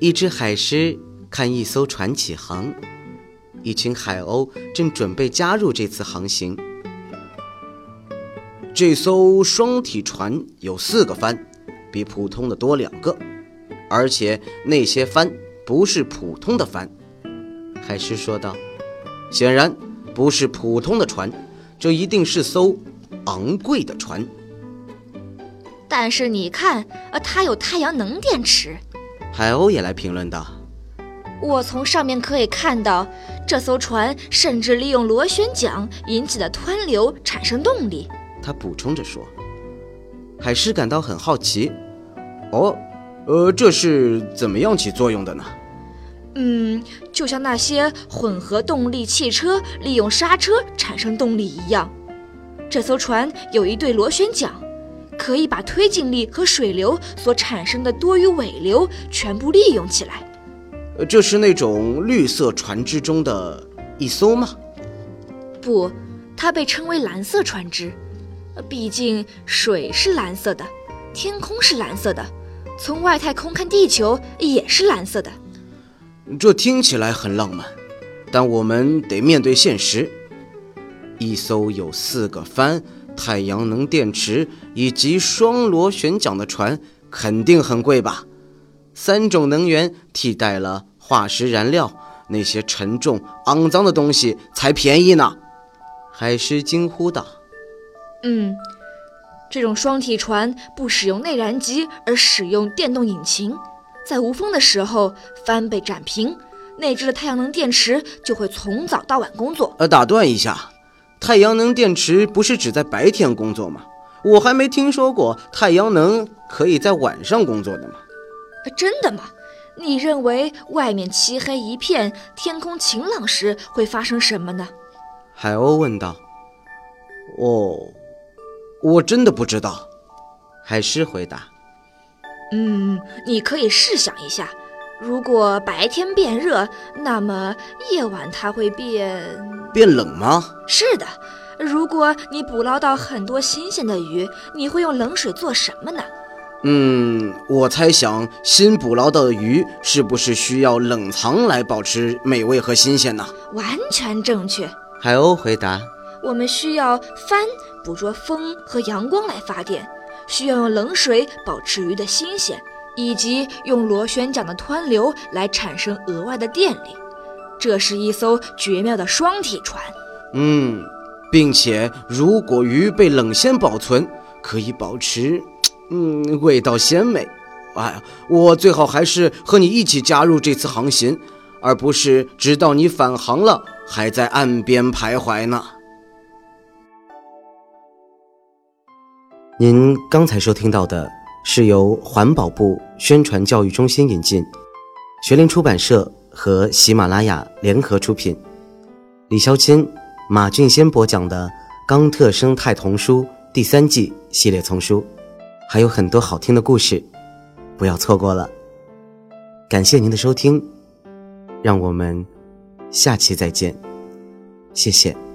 一只海狮看一艘船起航，一群海鸥正准备加入这次航行。这艘双体船有四个帆，比普通的多两个，而且那些帆不是普通的帆。海狮说道：“显然不是普通的船，这一定是艘昂贵的船。”但是你看，呃，它有太阳能电池。海鸥也来评论道：“我从上面可以看到，这艘船甚至利用螺旋桨引起的湍流产生动力。”他补充着说。海狮感到很好奇：“哦，呃，这是怎么样起作用的呢？”“嗯，就像那些混合动力汽车利用刹车产生动力一样，这艘船有一对螺旋桨。”可以把推进力和水流所产生的多余尾流全部利用起来。这是那种绿色船只中的一艘吗？不，它被称为蓝色船只。毕竟水是蓝色的，天空是蓝色的，从外太空看地球也是蓝色的。这听起来很浪漫，但我们得面对现实。一艘有四个帆。太阳能电池以及双螺旋桨的船肯定很贵吧？三种能源替代了化石燃料，那些沉重肮脏的东西才便宜呢！海狮惊呼道：“嗯，这种双体船不使用内燃机，而使用电动引擎，在无风的时候，帆被展平，内置的太阳能电池就会从早到晚工作。”呃，打断一下。太阳能电池不是只在白天工作吗？我还没听说过太阳能可以在晚上工作的吗？真的吗？你认为外面漆黑一片，天空晴朗时会发生什么呢？海鸥问道。哦，我真的不知道。海狮回答。嗯，你可以试想一下。如果白天变热，那么夜晚它会变变冷吗？是的。如果你捕捞到很多新鲜的鱼，你会用冷水做什么呢？嗯，我猜想新捕捞到的鱼是不是需要冷藏来保持美味和新鲜呢？完全正确。海鸥回答：“我们需要帆捕捉风和阳光来发电，需要用冷水保持鱼的新鲜。”以及用螺旋桨的湍流来产生额外的电力，这是一艘绝妙的双体船。嗯，并且如果鱼被冷鲜保存，可以保持，嗯，味道鲜美。哎，我最好还是和你一起加入这次航行，而不是直到你返航了还在岸边徘徊呢。您刚才收听到的。是由环保部宣传教育中心引进，学林出版社和喜马拉雅联合出品，李潇钦、马俊先播讲的《冈特生态童书》第三季系列丛书，还有很多好听的故事，不要错过了。感谢您的收听，让我们下期再见，谢谢。